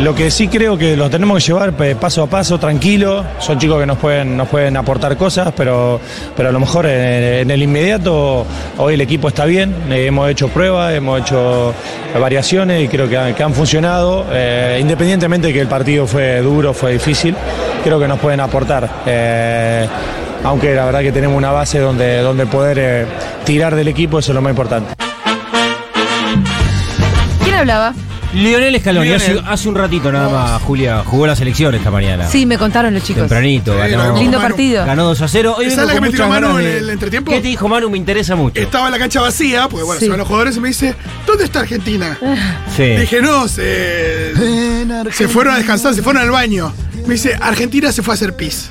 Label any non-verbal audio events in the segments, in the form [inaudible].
Lo que sí creo que lo tenemos que llevar eh, paso a paso, tranquilo. Son chicos que nos pueden, nos pueden aportar cosas, pero, pero a lo mejor en, el inmediato hoy el equipo está bien. Eh, hemos hecho pruebas, hemos hecho variaciones y creo que han, que han funcionado. Eh, independientemente de que el partido fue duro, fue difícil, creo que nos pueden aportar. Eh, aunque la verdad que tenemos una base donde, donde poder eh, tirar del equipo, eso es lo más importante. ¿Quién hablaba? Lionel Scaloni. Hace, hace un ratito nada más, Julia, jugó la selección esta mañana. Sí, me contaron los chicos. Tempranito, Sí, ganó, Lindo Manu. partido. ganó 2 a 0. Hoy ¿Esa vengo es la que me tiró Manu en de- el entretiempo? ¿Qué te dijo Manu? Me interesa mucho. Estaba en la cancha vacía, porque bueno, Sí. se van los jugadores y me dice, ¿dónde está Argentina? Sí. Dije, no, se, se fueron a descansar, se fueron al baño. Me dice, Argentina se fue a hacer pis.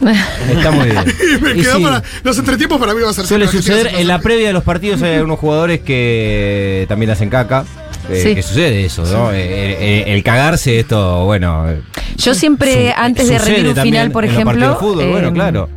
Está muy bien. [laughs] Y me Y quedó sí, para. Los entretiempos para mí va a ser Suele suceder en la previa de los partidos hay algunos jugadores que también hacen caca. Eh, Sí. Que sucede eso, ¿no? Eh, eh, el cagarse, esto, bueno. Yo siempre, su- antes de rendir un final, por ejemplo. fútbol, bueno, eh, claro.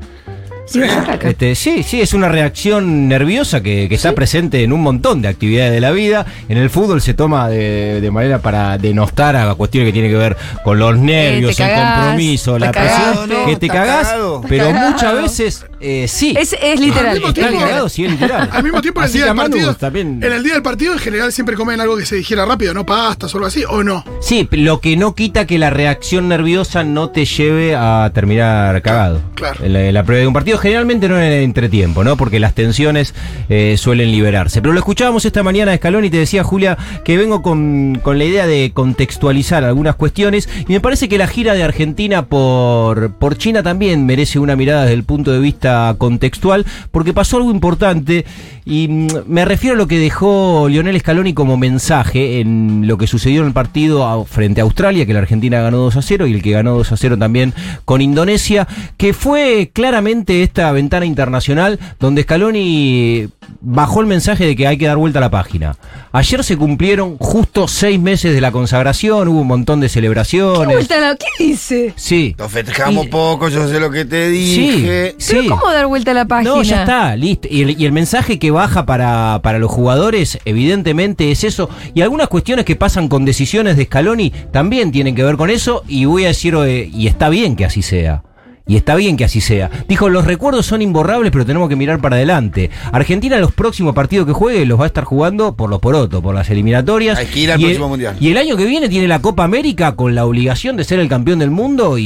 Caca. Este, sí, sí, es una reacción nerviosa que, que está presente en un montón de actividades de la vida. En el fútbol se toma de, de manera para denostar a cuestiones que tienen que ver con los nervios, Eh, te el compromiso, la presión, no, que te cagás, cagado. pero muchas veces eh, sí. Es, es literal. Al mismo tiempo- literal. cagado, sí, es literal. Al mismo tiempo, en el día del partido. también- En el día del partido, en general, siempre comen algo que se digiera rápido, ¿no? Pastas o algo así, ¿o no? Sí, lo que no quita que la reacción nerviosa no te lleve a terminar cagado. Claro. En la, en la previa de un partido, generalmente no en el entretiempo, ¿no? Porque las tensiones eh, suelen liberarse. Pero lo escuchábamos esta mañana de Escalón y te decía, Julia, que vengo con, con la idea de contextualizar algunas cuestiones. Y me parece que la gira de Argentina por, por China también merece una mirada desde el punto de vista contextual, porque pasó algo importante. Y mm, me refiero a lo que dejó Lionel Scaloni como mensaje en lo que sucedió en el partido frente a Australia, que la Argentina ganó 2 a 0 y el que ganó 2 a 0 también con Indonesia, que fue claramente esta ventana internacional donde Scaloni bajó el mensaje de que hay que dar vuelta a la página. Ayer se cumplieron justo seis meses de la consagración, hubo un montón de ¿Qué, celebraciones. vuelta a la- ¿Qué dice? Sí. Lo festejamos Y- poco, yo sé lo que te dije. Sí, ¿Pero sí. cómo dar vuelta a la página? No, ya está, listo. Y el, y el mensaje que baja para, para los jugadores, evidentemente, es eso. Y algunas cuestiones que pasan con decisiones de Scaloni también tienen que ver con eso. Y voy a decir, eh, y está bien que así sea. Y está bien que así sea. Dijo, los recuerdos son imborrables, pero tenemos que mirar para adelante. Argentina los próximos partidos que juegue los va a estar jugando por los porotos, por las eliminatorias. Hay que ir al Y el- próximo Mundial. Y el año que viene tiene la Copa América con la obligación de ser el campeón del mundo y,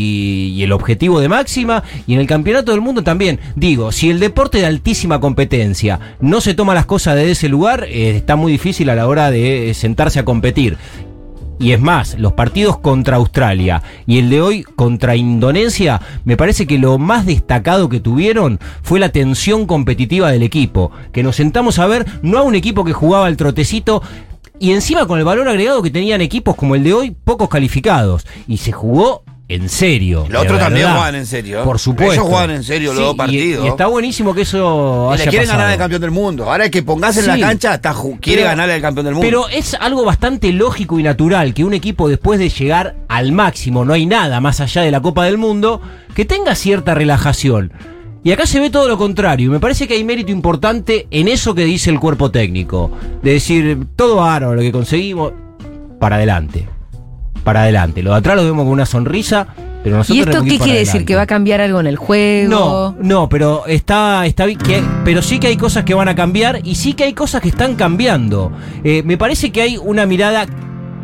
y el objetivo de máxima. Y en el campeonato del mundo también. Digo, si el deporte de altísima competencia no se toma las cosas desde ese lugar, eh, está muy difícil a la hora de sentarse a competir. Y es más, los partidos contra Australia y el de hoy contra Indonesia, me parece que lo más destacado que tuvieron fue la tensión competitiva del equipo. Que nos sentamos a ver no a un equipo que jugaba al trotecito y encima con el valor agregado que tenían equipos como el de hoy, pocos calificados. Y se jugó en serio. Los otros también juegan en serio. Por supuesto. Ellos juegan en serio los dos y- partidos. Y, está buenísimo que eso Y le haya quieren pasado. ganar al campeón del mundo. Ahora que pongas en la cancha, está quiere Pero- ganarle al campeón del mundo. Pero es algo bastante lógico y natural que un equipo después de llegar al máximo, no hay nada más allá de la Copa del Mundo, que tenga cierta relajación. Y acá se ve todo lo contrario. y Me parece que hay mérito importante en eso que dice el cuerpo técnico. De decir, todo bárbaro lo que conseguimos, para adelante. Para adelante. Lo de atrás lo vemos con una sonrisa, pero nosotros ¿Y esto qué quiere decir? ¿Que va a cambiar algo en el juego? No, no, pero está, está bien que- pero sí que hay cosas que van a cambiar y sí que hay cosas que están cambiando. Eh, me parece que hay una mirada,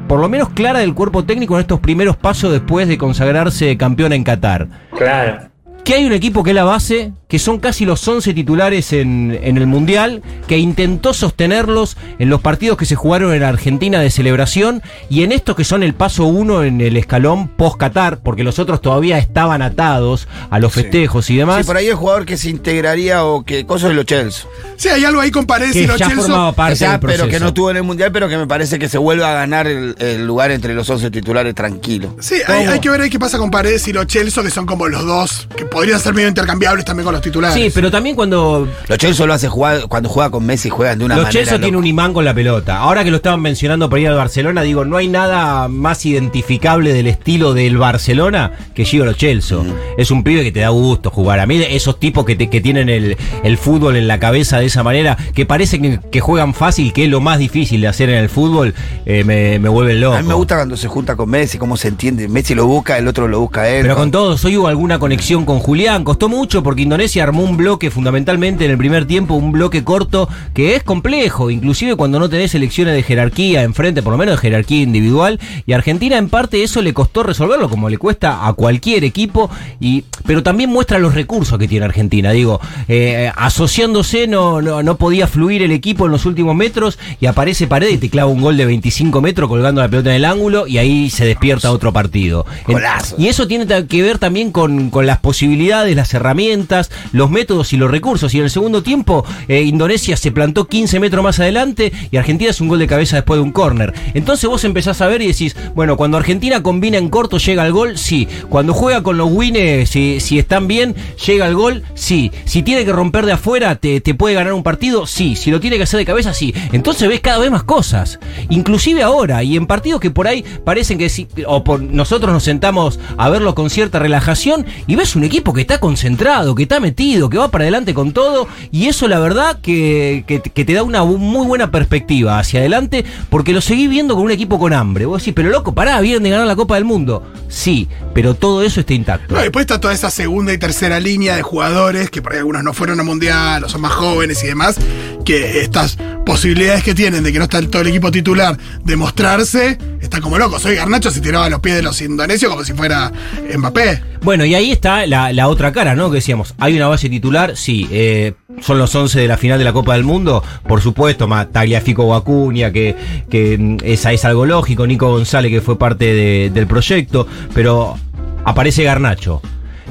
por lo menos clara, del cuerpo técnico en estos primeros pasos después de consagrarse campeón en Qatar. Claro. Que hay un equipo que es la base, que son casi los 11 titulares en, en el Mundial, que intentó sostenerlos en los partidos que se jugaron en Argentina de celebración y en estos que son el paso uno en el escalón post-Qatar, porque los otros todavía estaban atados a los Sí. festejos y demás. Sí, por ahí el jugador que se integraría o que cosas de los Chelsea. Sí, hay algo ahí con Paredes que y los ya Chelsea. formaba parte O sea, del pero que no estuvo en el mundial, pero que me parece que se vuelve a ganar el, el lugar entre los 11 titulares tranquilo. Sí, hay, hay que ver ahí qué pasa con Paredes y los Chelsea, que son como los dos que podrían ser medio intercambiables también con los titulares. Sí, pero también cuando Los Chelsea lo hace jugar, cuando juega con Messi juegan de una los manera. Chelsea tienen loca. un imán con la pelota. Ahora que lo estaban mencionando para ir al Barcelona, digo, no hay nada más identificable del estilo del Barcelona que Gio Lo Chelsea. Es un pibe que te da gusto jugar. A mí esos tipos que, te- que tienen el, el fútbol en la cabeza de esa manera, que parecen que, que juegan fácil, que es lo más difícil de hacer en el fútbol, eh, me, me vuelven loco. A mí me gusta cuando se junta con Messi, cómo se entiende. Messi lo busca, el otro lo busca a él. Pero con todos, hoy hubo alguna conexión con Julián. Costó mucho porque Indonesia armó un bloque fundamentalmente en el primer tiempo, un bloque corto que es complejo, inclusive cuando no tenés elecciones de jerarquía enfrente, por lo menos de jerarquía individual. Y a Argentina en parte eso le costó resolverlo, como le cuesta a cualquier equipo. Y, pero también muestra los recursos que tiene Argentina. Digo, eh, asociándose no, no, no podía fluir el equipo en los últimos metros y aparece Paredes y te clava un gol de 25 metros colgando la pelota en el ángulo y ahí se despierta otro partido. Golazo. y eso tiene que ver también con, con las posibilidades, las herramientas, los métodos y los recursos. Y en el segundo tiempo, eh, Indonesia se plantó 15 metros más adelante y Argentina es un gol de cabeza después de un córner. Entonces vos empezás a ver y decís, bueno, cuando Argentina combina en corto, llega al gol, sí. Cuando juega con los winners, si, si están bien, llega al gol, sí. Si tiene que romper de afuera, te, te puede ganar un partido, sí. Si lo tiene que hacer de cabeza, sí. Entonces ves cada vez más cosas. Inclusive ahora, y en partidos que por ahí parecen que sí, o por nosotros nos sentamos a verlo con cierta relajación y ves un equipo que está concentrado, que está metido, que va para adelante con todo, y eso la verdad que, que- te da una muy buena perspectiva hacia adelante, porque lo seguí viendo con un equipo con hambre. Vos decís, pero loco, pará, vienen de ganar la Copa del Mundo. Sí, pero todo eso está intacto. Después está toda esa segunda y tercera línea de jugadores, que por ahí algunos no fueron a mundial, o son más jóvenes y demás, que estas posibilidades que tienen de que no está todo el equipo titular de mostrarse, está como loco. Soy Garnacho se tiraba a los pies de los indonesios como si fuera Mbappé. Bueno, y ahí está la, otra cara, ¿no? Que decíamos, hay una base titular, sí, eh, son los 11 de la final de la Copa del Mundo, por supuesto, Tagliafico o Acuña, que, que mm, esa es algo lógico, Nico González, que fue parte de- del proyecto, pero aparece Garnacho.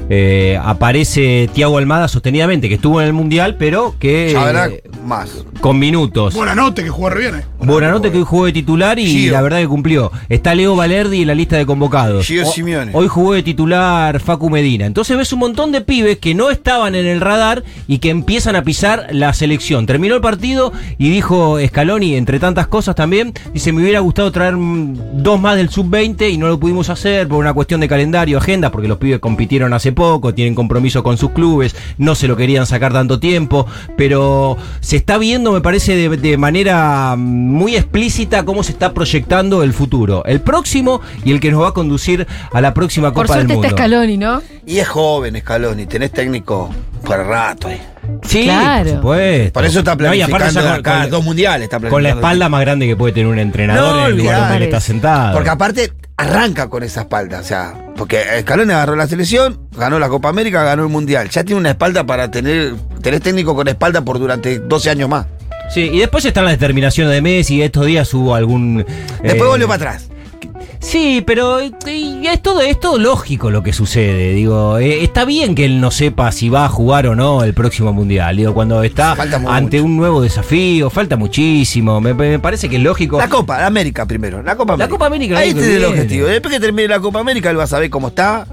Eh, aparece Tiago Almada sostenidamente, que estuvo en el Mundial, pero que eh, más. con minutos. Buena nota, que jugó re bien. eh. Buenanote que hoy jugó de titular y Gio. la verdad que cumplió. Está Leo Valerdi en la lista de convocados. Gio O- Simeone. Hoy jugó de titular Facu Medina. Entonces ves un montón de pibes que no estaban en el radar y que empiezan a pisar la selección. Terminó el partido y dijo Scaloni, entre tantas cosas también, dice, me hubiera gustado traer dos más del sub-20 y no lo pudimos hacer por una cuestión de calendario, agenda, porque los pibes compitieron hace poco, tienen compromiso con sus clubes, no se lo querían sacar tanto tiempo, pero se está viendo, me parece, de, de manera muy explícita cómo se está proyectando el futuro. El próximo y el que nos va a conducir a la próxima Por Copa del Mundo. está Scaloni, ¿no? Y es joven Scaloni, tenés técnico para rato. eh. Sí, Claro. por supuesto. Por eso está No, y aparte planificando de con- acá con- dos mundiales. Está Con la espalda más grande que puede tener un entrenador No, en el lugar donde él está sentado. Porque aparte arranca con esa espalda, o sea, porque Scaloni agarró la selección, ganó la Copa América, ganó el Mundial. Ya tiene una espalda para tener, tener técnico con espalda por durante 12 años más. Sí, y después están las determinaciones de Messi. Estos días hubo algún. Después eh, volvió para atrás. Sí, pero es todo, es todo lógico lo que sucede. Digo, eh, está bien que él no sepa si va a jugar o no el próximo mundial. Digo, cuando está Falta mucho. ante un nuevo desafío, falta muchísimo. Me, me parece que es lógico. La Copa, la América primero. La Copa La América. Copa América, el Ahí tiene el objetivo. Después que termine la Copa América, él va a saber cómo está.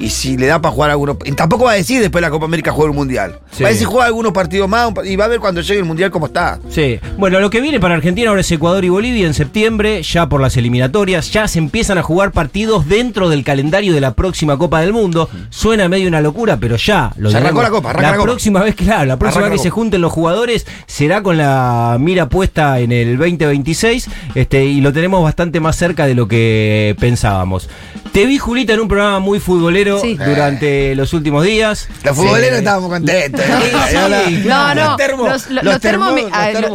Y si le da para jugar algunos. Y tampoco va a decir después de la Copa América jugar un mundial. Sí. Va a decir juega algunos partidos más y va a ver cuando llegue el mundial cómo está. Sí, bueno, lo que viene para Argentina ahora es Ecuador y Bolivia en septiembre, ya por las eliminatorias, ya se empiezan a jugar partidos dentro del calendario de la próxima Copa del Mundo. Suena medio una locura, pero ya lo Ya arrancó la Copa, arranca la Copa. próxima vez, claro, la próxima Arranca vez que la se junten los jugadores será con la mira puesta en el 2026, este, y lo tenemos bastante más cerca de lo que pensábamos. Te vi, Julita, en un programa muy futbolero Sí. durante los últimos días. Los futboleros Sí. estábamos contentos. ¿eh? [laughs] Sí, Ahora- No, no. Los termos, los, los- termos,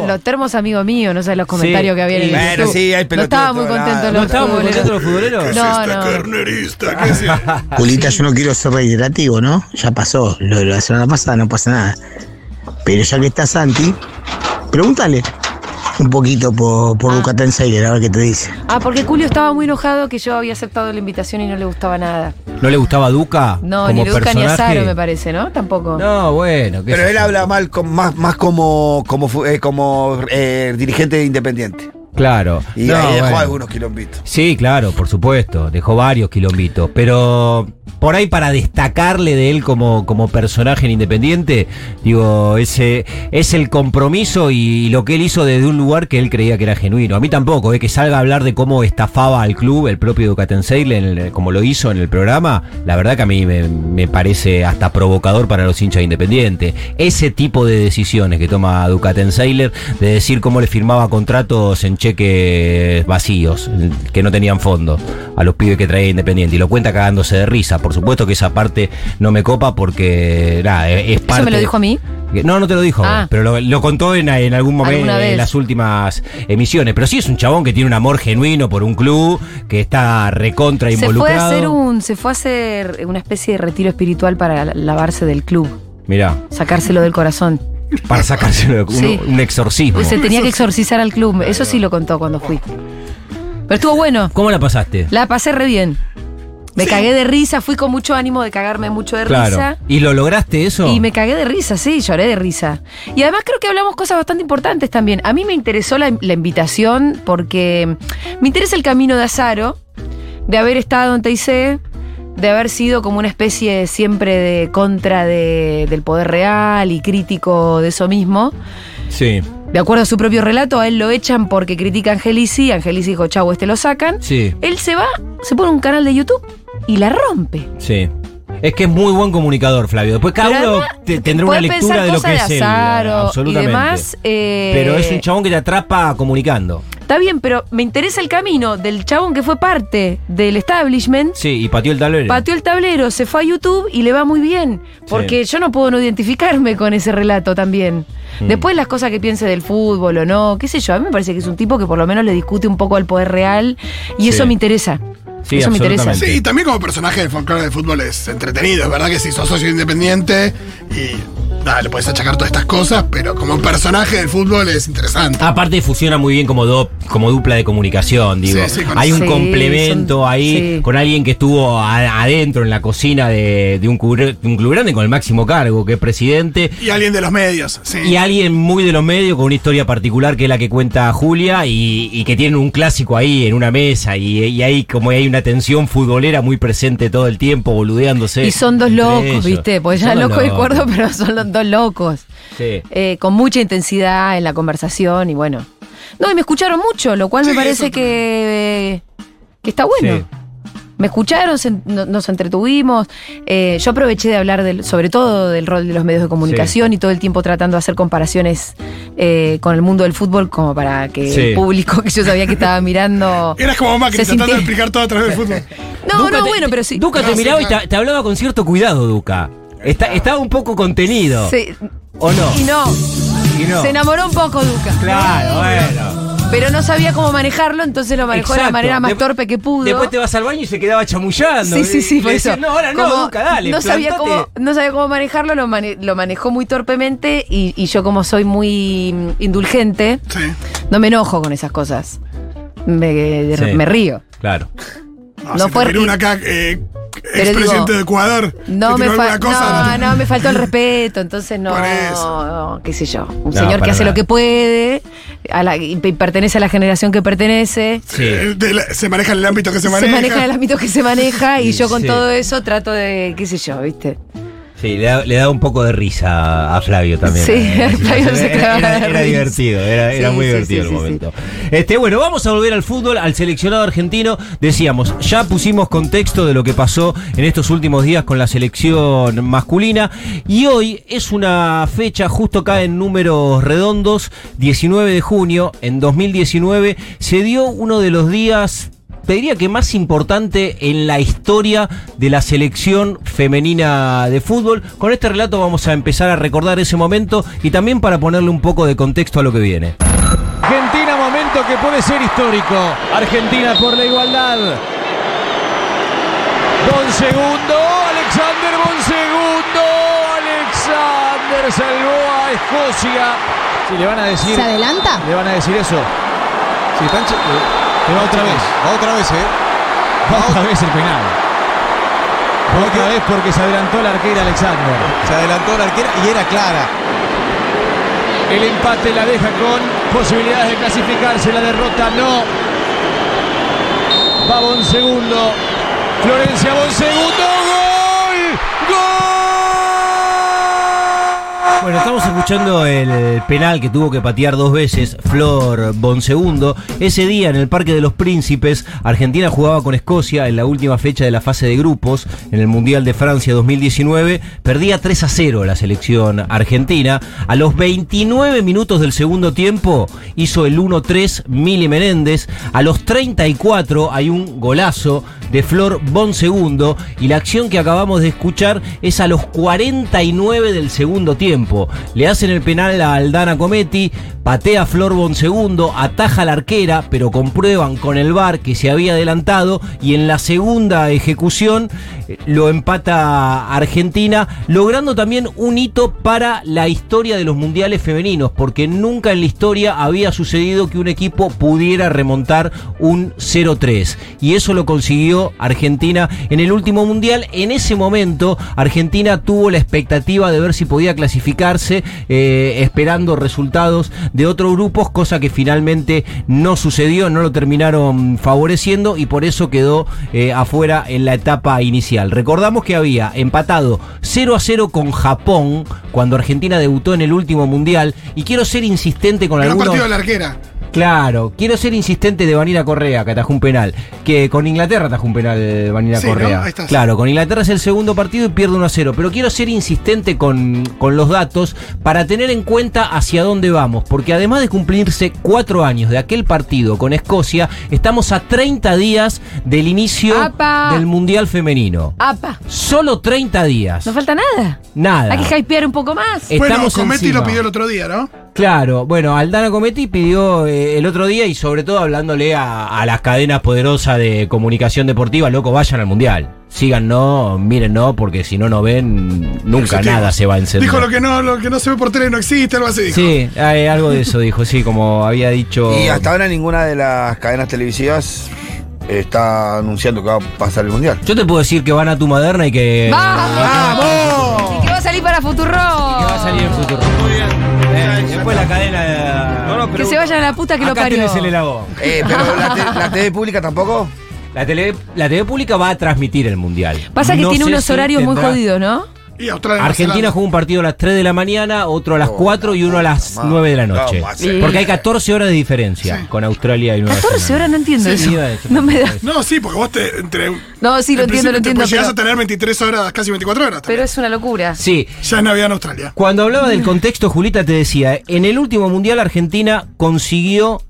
los amigo mío, no sé los comentarios Sí, que había en el y- Bueno, YouTube. sí, hay No muy todos contento lados. los ¿No estábamos futboleros. contentos los futboleros? No, no. carnerista, ¿qué es eso? [laughs] Julita, yo no quiero ser reiterativo, ¿no? Ya pasó, lo de la semana pasada no pasa nada. Pero ya que está Santi, pregúntale un poquito por, por Ducatán Sailor, a ver qué te dice. Ah, porque Julio estaba muy enojado que yo había aceptado la invitación y no le gustaba nada. ¿No le gustaba Duca? No, como ni Luca ni a personaje? Saro, me parece, ¿no? Tampoco. No, bueno. qué Pero él habla mal, con- más, más como, como, eh, como eh, dirigente independiente. Claro. Y No, ahí dejó bueno. algunos quilombitos. Sí, claro, por supuesto. Dejó varios quilombitos. Pero por ahí para destacarle de él como, como personaje en Independiente, digo, ese es el compromiso y, lo que él hizo desde un lugar que él creía que era genuino. A mí tampoco, eh, que salga a hablar de cómo estafaba al club el propio Ducatenseil, como lo hizo en el programa, la verdad que a mí me, parece hasta provocador para los hinchas de Independiente. Ese tipo de decisiones que toma Ducatenseiler, de decir cómo le firmaba contratos en cheques vacíos, que no tenían fondo, a los pibes que traía Independiente, y lo cuenta cagándose de risa. Por supuesto que esa parte no me copa porque nada, es parte. ¿Eso me lo dijo a mí? No, no te lo dijo, Ah. pero lo, lo contó en, en algún momento en las últimas emisiones. Pero sí es un chabón que tiene un amor genuino por un club, que está recontra Se fue involucrado. a hacer un, se fue a hacer una especie de retiro espiritual para lavarse del club, Mirá, sacárselo del corazón. para sacárselo un, Sí. un exorcismo. Pues se tenía que exorcizar al club. Eso sí lo contó cuando fui. Pero estuvo bueno. ¿Cómo la pasaste? La pasé re bien. Me cagué de risa, fui con mucho ánimo de cagarme mucho de Claro. risa. ¿Y lo lograste eso? Y me cagué de risa, sí, lloré de risa. Y además creo que hablamos cosas bastante importantes también. A mí me interesó la, la invitación porque me interesa el camino de Azaro, de haber estado en TIC, de haber sido como una especie siempre de contra de- del poder real y crítico de eso mismo. Sí, De acuerdo a su propio relato, a él lo echan porque critica a Angelici. Angelici dijo, chau, este lo sacan. sí, Él se va, se pone un canal de YouTube y la rompe. sí. Es que es muy buen comunicador, Flavio. Después cada Pero uno además, te- tendrá una puede lectura pensar de lo cosas que de es él. Azaro Absolutamente. Y demás, eh, Pero es un chabón que te atrapa comunicando. Está bien, pero me interesa el camino del chabón que fue parte del establishment. Sí, y pateó el tablero. Pateó el tablero, se fue a YouTube y le va muy bien. Porque yo no puedo no identificarme con ese relato también. Mm. Después las cosas que piense del fútbol o no, qué sé yo, a mí me parece que es un tipo que por lo menos le discute un poco al poder real y Sí. eso me interesa. Sí, eso me interesa. Sí, y también como personaje del folclore del fútbol es entretenido. Es verdad que si sos socio independiente y nada, le puedes achacar todas estas cosas, pero como personaje del fútbol es interesante. Aparte funciona muy bien como, do- como dupla de comunicación, digo. Sí, sí, con Hay un Sí, complemento son- ahí sí. con alguien que estuvo a- adentro en la cocina de, de un, club, de un club grande con el máximo cargo, que es presidente. Y alguien de los medios, sí. Y alguien muy de los medios con una historia particular que es la que cuenta Julia y, y que tienen un clásico ahí en una mesa y, y ahí como hay una tensión futbolera muy presente todo el tiempo, boludeándose. Y son dos locos, ellos. ¿viste? Porque ya loco y locos. cuerdo, pero son los dos locos. Sí. Eh, con mucha intensidad en la conversación y bueno. No, y me escucharon mucho, lo cual me parece que, que está bueno. Sí. Me escucharon, se- no- nos entretuvimos. Eh, yo aproveché de hablar del, sobre todo del rol de los medios de comunicación y todo el tiempo tratando de hacer comparaciones eh, con el mundo del fútbol, como para que Sí. el público que yo sabía que estaba mirando. [laughs] Eras como Macri se tratando de explicar todo a través del fútbol. No, Duca no, te- bueno, pero sí. Duca te No, sí, miraba y te, te hablaba con cierto cuidado, Duca. Está- estaba un poco contenido. Sí. ¿O no? Y no, Y no. se enamoró un poco Duca. Claro, bueno. Pero no sabía cómo manejarlo, entonces lo manejó de la manera más De- torpe que pudo. Después te vas al baño y se quedaba chamullando. Sí, sí, sí, Y por eso. decías, no, ahora no, Como Duca, dale. No sabía, plantate". cómo, no sabía cómo manejarlo, lo, mane- lo manejó muy torpemente y, y yo como soy muy mm, indulgente, Sí. no me enojo con esas cosas. Me, de- Sí. me río. Claro. No, No se fue- una acá, eh, Pero expresidente digo, de Ecuador. No me, cosa, no, no, me faltó el respeto, entonces no, Por eso. no, qué sé yo. Un No, señor que hace nada. lo que puede a la- y pe- pertenece a la generación que pertenece. Sí. Eh, de la- se maneja en el ámbito que se Se maneja. maneja en el ámbito que se maneja y yo con Sí. todo eso trato de, qué sé yo, ¿viste? Sí, le da, le da un poco de risa a Flavio también. Sí, Eh, [laughs] Flavio se era, era- divertido, era, muy sí, divertido sí, el momento. Este, bueno, vamos a volver al fútbol, al seleccionado argentino. Decíamos, ya pusimos contexto de lo que pasó en estos últimos días con la selección masculina. Y hoy es una fecha, justo acá en números redondos, 19 de junio, en 2019, se dio uno de los días te diría que más importante en la historia de la selección femenina de fútbol. Con este relato vamos a empezar a recordar ese momento y también para ponerle un poco de contexto a lo que viene. Argentina, momento que puede ser histórico. Argentina por la igualdad. Bonsegundo, Alexander Bonsegundo. Alexander salvó a Escocia. Si le van a decir. ¿Se adelanta? Le van a decir eso. Sí, están che- eh, Va otra vez. otra vez, ¿eh? Va otra vez el penal. Otra vez porque se adelantó la arquera Alexander. Se adelantó la arquera y era clara. El empate la deja con posibilidades de clasificarse. La derrota no. Va Bonsegundo. Florencia Bonsegundo. ¡Gol! Bueno, estamos escuchando el penal que tuvo que patear dos veces Flor Bonsegundo. Ese día en el Parque de los Príncipes, Argentina jugaba con Escocia en la última fecha de la fase de grupos en el Mundial de Francia 2019. Perdía 3 a 0 la selección argentina. A los 29 minutos del segundo tiempo hizo el 1-3 Mili Menéndez. A los 34 hay un golazo de Flor Bonsegundo y la acción que acabamos de escuchar es a los 49 del segundo tiempo. Le hacen el penal a Aldana Cometti, patea Flor Bonsegundo, ataja la arquera, pero comprueban con el VAR que se había adelantado y en la segunda ejecución eh, lo empata Argentina, logrando también un hito para la historia de los mundiales femeninos, porque nunca en la historia había sucedido que un equipo pudiera remontar un 0-3 y eso lo consiguió Argentina en el último mundial. En ese momento, Argentina tuvo la expectativa de ver si podía clasificarse, eh, esperando resultados de otros grupos, cosa que finalmente no sucedió, no lo terminaron favoreciendo y por eso quedó eh, afuera en la etapa inicial. Recordamos que había empatado 0 a 0 con Japón cuando Argentina debutó en el último mundial y quiero ser insistente con Gran algunos. partido de la arquera. Claro, quiero ser insistente de Vanina Correa, que atajó un penal. Que con Inglaterra atajó un penal Vanina Sí, ¿no? Correa. Ahí claro, con Inglaterra es el segundo partido y pierde 1 a 0. Pero quiero ser insistente con, con los datos para tener en cuenta hacia dónde vamos. Porque además de cumplirse cuatro años de aquel partido con Escocia, estamos a 30 días del inicio ¡Apa! del Mundial Femenino. ¡Apa! Solo 30 días. No falta nada. Nada. Hay que hypear un poco más. Bueno, Estamos Cometti encima. lo pidió el otro día, ¿no? Claro, bueno, Aldana Cometti pidió eh, el otro día y sobre todo hablándole a, a las cadenas poderosas de comunicación deportiva, loco, vayan al mundial. Síganos, mírennos, porque si no nos ven, nunca nada se va a encender. Dijo lo que no, lo que no se ve por tele no existe, algo así dijo. Sí, eh, algo de eso dijo, sí, como había dicho. Y hasta ahora ninguna de las cadenas televisivas está anunciando que va a pasar el mundial. Yo te puedo decir que van a tu moderna y que. ¡Vamos! Y que va a salir para Futuro. Que va a salir en futuro. Muy bien. Después la cadena. Que se vayan a la puta que lo Acá parió. tenés el helado. Eh, pero la, te- la TV pública tampoco. La tele, la TV pública va a transmitir el mundial. Pasa que No tiene sé unos si horarios muy tendrá- jodidos, ¿no? Y Australia. Argentina jugó un partido a las 3 de la mañana, otro a las 4 y uno a las mamá. 9 de la noche. Porque hay 14 horas de diferencia Sí. con Australia y Nueva 14 Zelanda. horas no entiendo Sí, eso. decir. No me da. No, sí, porque vos te. Entre, No, sí, lo en entiendo, lo entiendo. Llegás Pero, a tener 23 horas, casi 24 horas. pero es una locura. Sí. Ya es Navidad en Australia. Cuando hablaba del contexto, Julita te decía, en el último mundial Argentina consiguió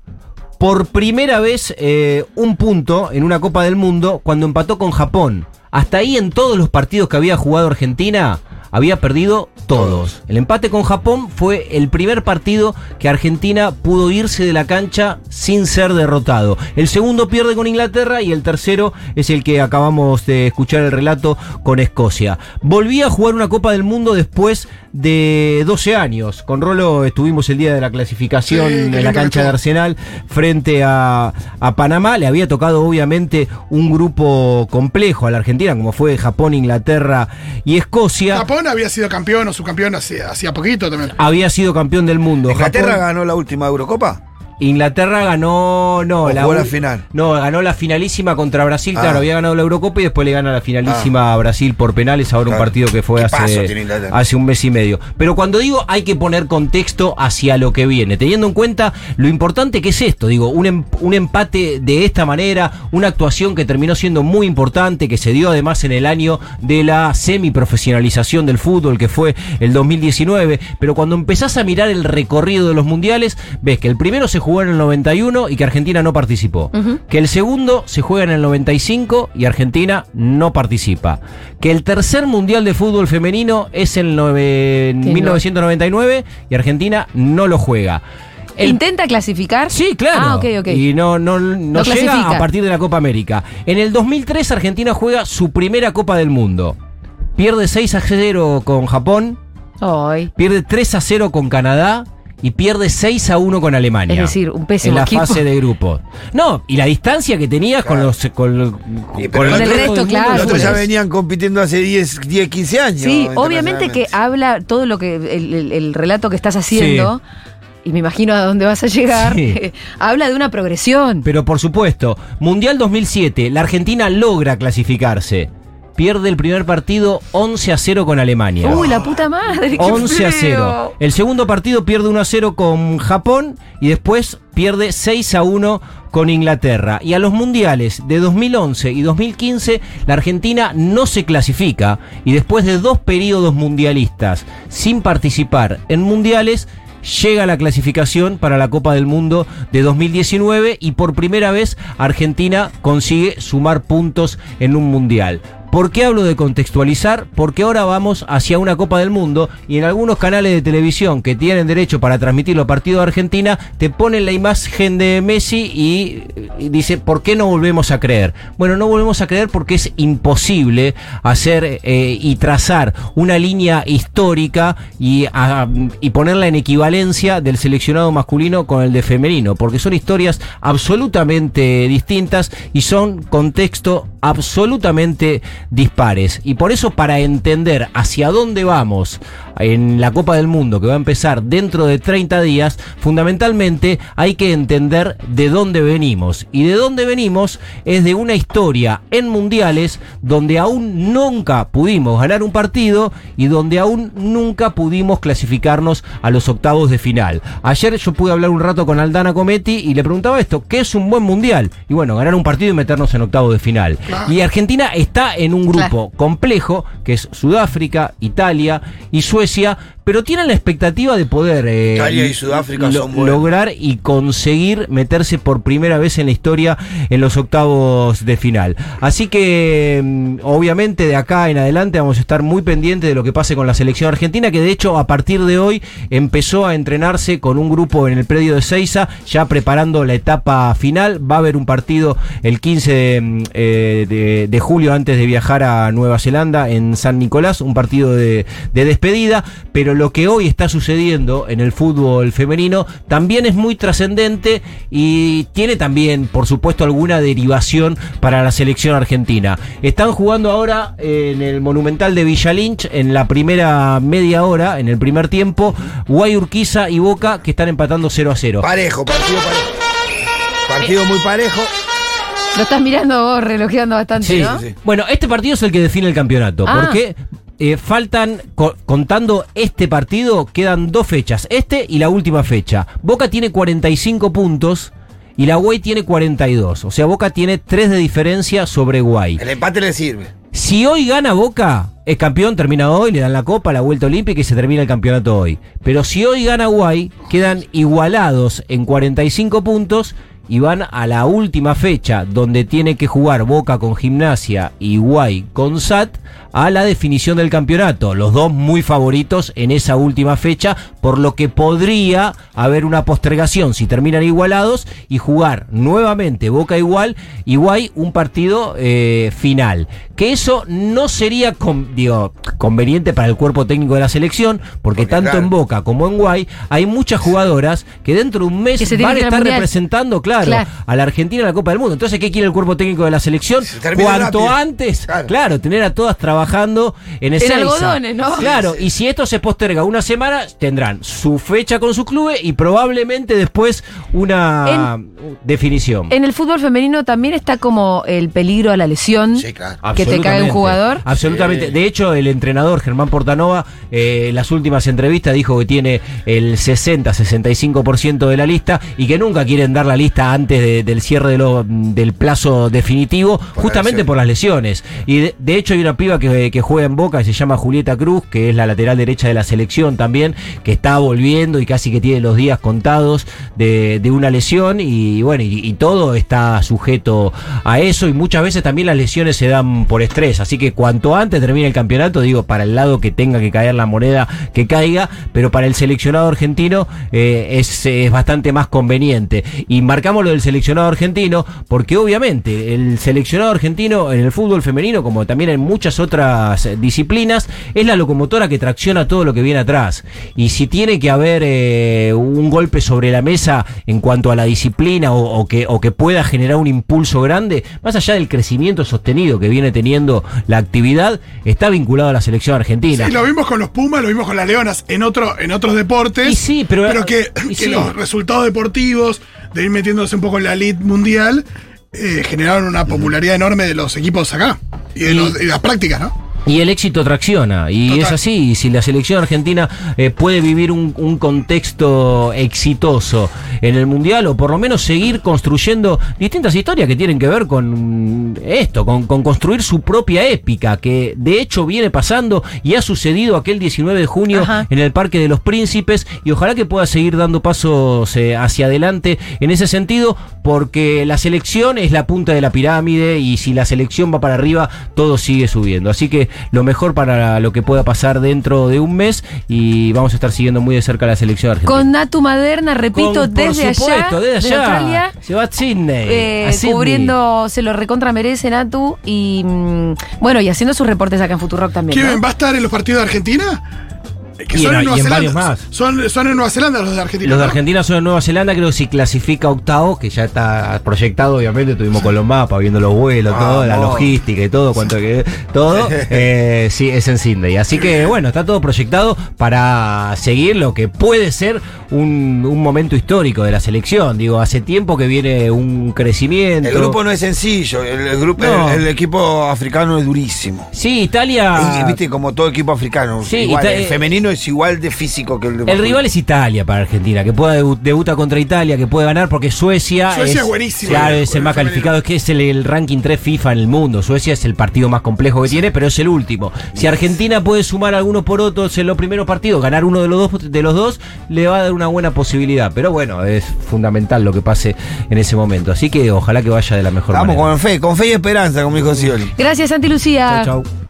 por primera vez eh, un punto en una Copa del Mundo cuando empató con Japón. Hasta ahí en todos los partidos que había jugado Argentina había perdido todos. El empate con Japón fue el primer partido que Argentina pudo irse de la cancha sin ser derrotado. El segundo pierde con Inglaterra y el tercero es el que acabamos de escuchar el relato con Escocia. Volví a jugar una Copa del Mundo después de 12 años. Con Rolo estuvimos el día de la clasificación Sí, en la cancha de. Arsenal frente a, a Panamá. Le había tocado obviamente un grupo complejo a la Argentina, como fue Japón, Inglaterra y Escocia. Japón había sido campeón o subcampeón hacía, hacía poquito también. Había sido campeón del mundo. ¿Inglaterra Japón- ganó la última Eurocopa? Inglaterra ganó, no, ¿O jugó u- la final? No, ganó la finalísima contra Brasil, Ah. claro, había ganado la Eurocopa y después le gana la finalísima a Brasil por penales, ahora un partido que fue hace un mes y medio. Pero cuando digo hay que poner contexto hacia lo que viene, teniendo en cuenta lo importante que es esto, digo, un, em- un empate de esta manera, una actuación que terminó siendo muy importante, que se dio además en el año de la semiprofesionalización del fútbol, que fue el 2019, pero cuando empezás a mirar el recorrido de los mundiales, ves que el primero se jugó en el 91 y que Argentina no participó. Que el segundo se juega en el 95 y Argentina no participa. Que el tercer mundial de fútbol femenino es en, Tengo. 1999 y Argentina no lo juega. El- ¿Intenta clasificar? Sí, claro. Ah, ok, ok. Y no, no, no, No llega clasifica. a partir de la Copa América. En el 2003 Argentina juega su primera Copa del Mundo. Pierde 6 a 0 con Japón, Ay. pierde 3 a 0 con Canadá y pierde 6 a 1 con Alemania. Es decir, un pésimo En la equipo. fase de grupos. No, y la distancia que tenías con los con, Sí, con el resto mundo claro. Los otros ya venían compitiendo hace 10, 10 15 años. Sí, obviamente que habla todo lo que el, el- el relato que estás haciendo. Y me imagino a dónde vas a llegar. Sí. [laughs] habla de una progresión. Pero por supuesto, Mundial 2007, la Argentina logra clasificarse. Pierde el primer partido 11 a 0 con Alemania. Uy, la puta madre. qué 11 a 0. feo. El segundo partido pierde 1 a 0 con Japón y después pierde 6 a 1 con Inglaterra. Y a los mundiales de 2011 y 2015 la Argentina no se clasifica y después de dos periodos mundialistas sin participar en mundiales llega la clasificación para la Copa del Mundo de 2019 y por primera vez Argentina consigue sumar puntos en un mundial. ¿Por qué hablo de contextualizar? Porque ahora vamos hacia una Copa del Mundo y en algunos canales de televisión que tienen derecho para transmitir los partidos de Argentina te ponen la imagen de Messi y, y dice, ¿por qué no volvemos a creer? Bueno, no volvemos a creer porque es imposible hacer eh, y trazar una línea histórica y, y ponerla en equivalencia del seleccionado masculino con el de femenino, porque son historias absolutamente distintas y son contexto absolutamente dispares. Y por eso para entender hacia dónde vamos en la Copa del Mundo, que va a empezar dentro de 30 días, fundamentalmente hay que entender de dónde venimos. Y de dónde venimos es de una historia en mundiales donde aún nunca pudimos ganar un partido y donde aún nunca pudimos clasificarnos a los octavos de final. Ayer yo pude hablar un rato con Aldana Cometti y le preguntaba esto, ¿qué es un buen mundial? Y bueno, ganar un partido y meternos en octavos de final. Y Argentina está en un grupo complejo, que es Sudáfrica, Italia y Suecia, pero tienen la expectativa de poder eh, Italia y Sudáfrica lo- son buenos. lograr y conseguir meterse por primera vez en la historia en los octavos de final. Así que mm, obviamente de acá en adelante vamos a estar muy pendientes de lo que pase con la selección argentina, que de hecho a partir de hoy empezó a entrenarse con un grupo en el predio de Seiza, ya preparando la etapa final. Va a haber un partido el 15 de, mm, eh, de- de julio antes de viajar a Nueva Zelanda en San Nicolás, un partido de, de despedida, pero lo que hoy está sucediendo en el fútbol femenino también es muy trascendente y tiene también, por supuesto, alguna derivación para la selección argentina. Están jugando ahora en el Monumental de Villa Lynch en la primera media hora, en el primer tiempo, Guay Urquiza y Boca que están empatando 0 a 0. Parejo, partido parejo. Partido muy parejo. Lo estás mirando vos, relojeando bastante, Sí, ¿no? Bueno, este partido es el que define el campeonato. Ah. Porque eh, faltan, co- contando este partido, quedan dos fechas. Este y la última fecha. Boca tiene 45 puntos y la Guay tiene 42. O sea, Boca tiene 3 de diferencia sobre Guay. El empate le sirve. Si hoy gana Boca, es campeón, termina hoy, le dan la copa, la vuelta olímpica y se termina el campeonato hoy. Pero si hoy gana Guay, quedan igualados en 45 puntos y van a la última fecha donde tiene que jugar Boca con Gimnasia y Guay con SAT a la definición del campeonato. Los dos muy favoritos en esa última fecha, por lo que podría haber una postergación si terminan igualados y jugar nuevamente Boca igual y Guay un partido eh, final. Que eso no sería con- digo, conveniente para el cuerpo técnico de la selección, porque, Porque, tanto claro. en Boca como en Guay hay muchas jugadoras que dentro de un mes Que se tienen van a estar Mundial. representando, claro, Claro. a la Argentina en la Copa del Mundo. Entonces, ¿qué quiere el cuerpo técnico de la selección? Cuanto rápido. antes, claro. Claro. tener a todas trabajando en Ezeiza. algodones, ¿no? Claro, y si esto se posterga una semana, tendrán su fecha con su club y probablemente después una definición. En el fútbol femenino también está como el peligro a la lesión. Sí, claro. que te cae un jugador. Absolutamente. De hecho, el entrenador Germán Portanova eh, en las últimas entrevistas dijo que tiene el 60-65% de la lista y que nunca quieren dar la lista antes de- del cierre de lo- del plazo definitivo, justamente por las lesiones. Y de, de hecho hay una piba que, juega en Boca, se llama Julieta Cruz, que es la lateral derecha de la selección también, que está volviendo y casi que tiene los días contados de, de una lesión y bueno, y, y todo está sujeto a eso y muchas veces también las lesiones se dan por estrés, así que cuanto antes termine el campeonato, digo, para el lado que tenga que caer la moneda, que caiga, pero para el seleccionado argentino eh, es, es bastante más conveniente. Y marcamos lo del seleccionado argentino, porque obviamente el seleccionado argentino en el fútbol femenino, como también en muchas otras eh, disciplinas, es la locomotora que tracciona todo lo que viene atrás. Y si tiene que haber eh, un golpe sobre la mesa en cuanto a la disciplina o, o que, o que pueda generar un impulso grande, más allá del crecimiento sostenido que viene teniendo la actividad, está vinculado a la selección argentina. Sí, lo vimos con los Pumas, lo vimos con las Leonas en, otro, en otros deportes. Y sí, pero- que, y que sí. los resultados deportivos, de ir metiéndose un poco en la elite mundial, eh, generaron una popularidad enorme de los equipos acá. Y, de los- las prácticas, ¿no? Y el éxito tracciona, y Total. es así. Y si la selección argentina eh, puede vivir un, un contexto exitoso en el mundial, o por lo menos seguir construyendo distintas historias que tienen que ver con esto, con, con construir su propia épica, que de hecho viene pasando y ha sucedido aquel 19 de junio Ajá. en el Parque de los Príncipes, y ojalá que pueda seguir dando pasos eh, hacia adelante en ese sentido, porque la selección es la punta de la pirámide, y si la selección va para arriba, todo sigue subiendo. Así que lo mejor para lo que pueda pasar dentro de un mes y vamos a estar siguiendo muy de cerca la selección argentina. Con Natu Maderna, repito, Con- por desde supuesto, allá, desde de allá. Australia. Se va a Sydney. eh, a Sydney. cubriendo, se lo recontra merece Natu y mm, bueno, y haciendo sus reportes acá en Futurock también. ¿Quién ¿no? va a estar en los partidos de Argentina? Que Y son en- en, Nueva y en Zelanda. varios más. Son, son en Nueva Zelanda los de Argentina. Los de ¿no? Argentina son en Nueva Zelanda, creo que si clasifica octavo, que ya está proyectado, obviamente, estuvimos con los mapas, viendo los vuelos, todo, la logística y todo, cuánto que [laughs] todo, [laughs] eh, sí, es en Sydney. Así que bueno, está todo proyectado para seguir lo que puede ser un, un momento histórico de la selección. Digo, hace tiempo que viene un crecimiento. El grupo no es sencillo, el, el grupo, No. el, el equipo africano es durísimo. Sí, Italia. Y, Viste, como todo equipo africano. Sí, igual, Ita- el femenino es igual de físico que el de El rival es Italia para Argentina, que pueda debu- debuta contra Italia, que puede ganar porque Suecia, Suecia es buenísimo, Claro, el- es el el más femenino. calificado, es que es el, el ranking 3 FIFA en el mundo. Suecia es el partido más complejo que tiene, pero es el último. Si Argentina puede sumar algunos por otros en los primeros partidos, ganar uno de los dos de los dos le va a dar una buena posibilidad, pero bueno, es fundamental lo que pase en ese momento. Así que ojalá que vaya de la mejor Vamos manera. con fe, con fe y esperanza, como dijo Scioli. Gracias, Santi Lucía. Chau, chau.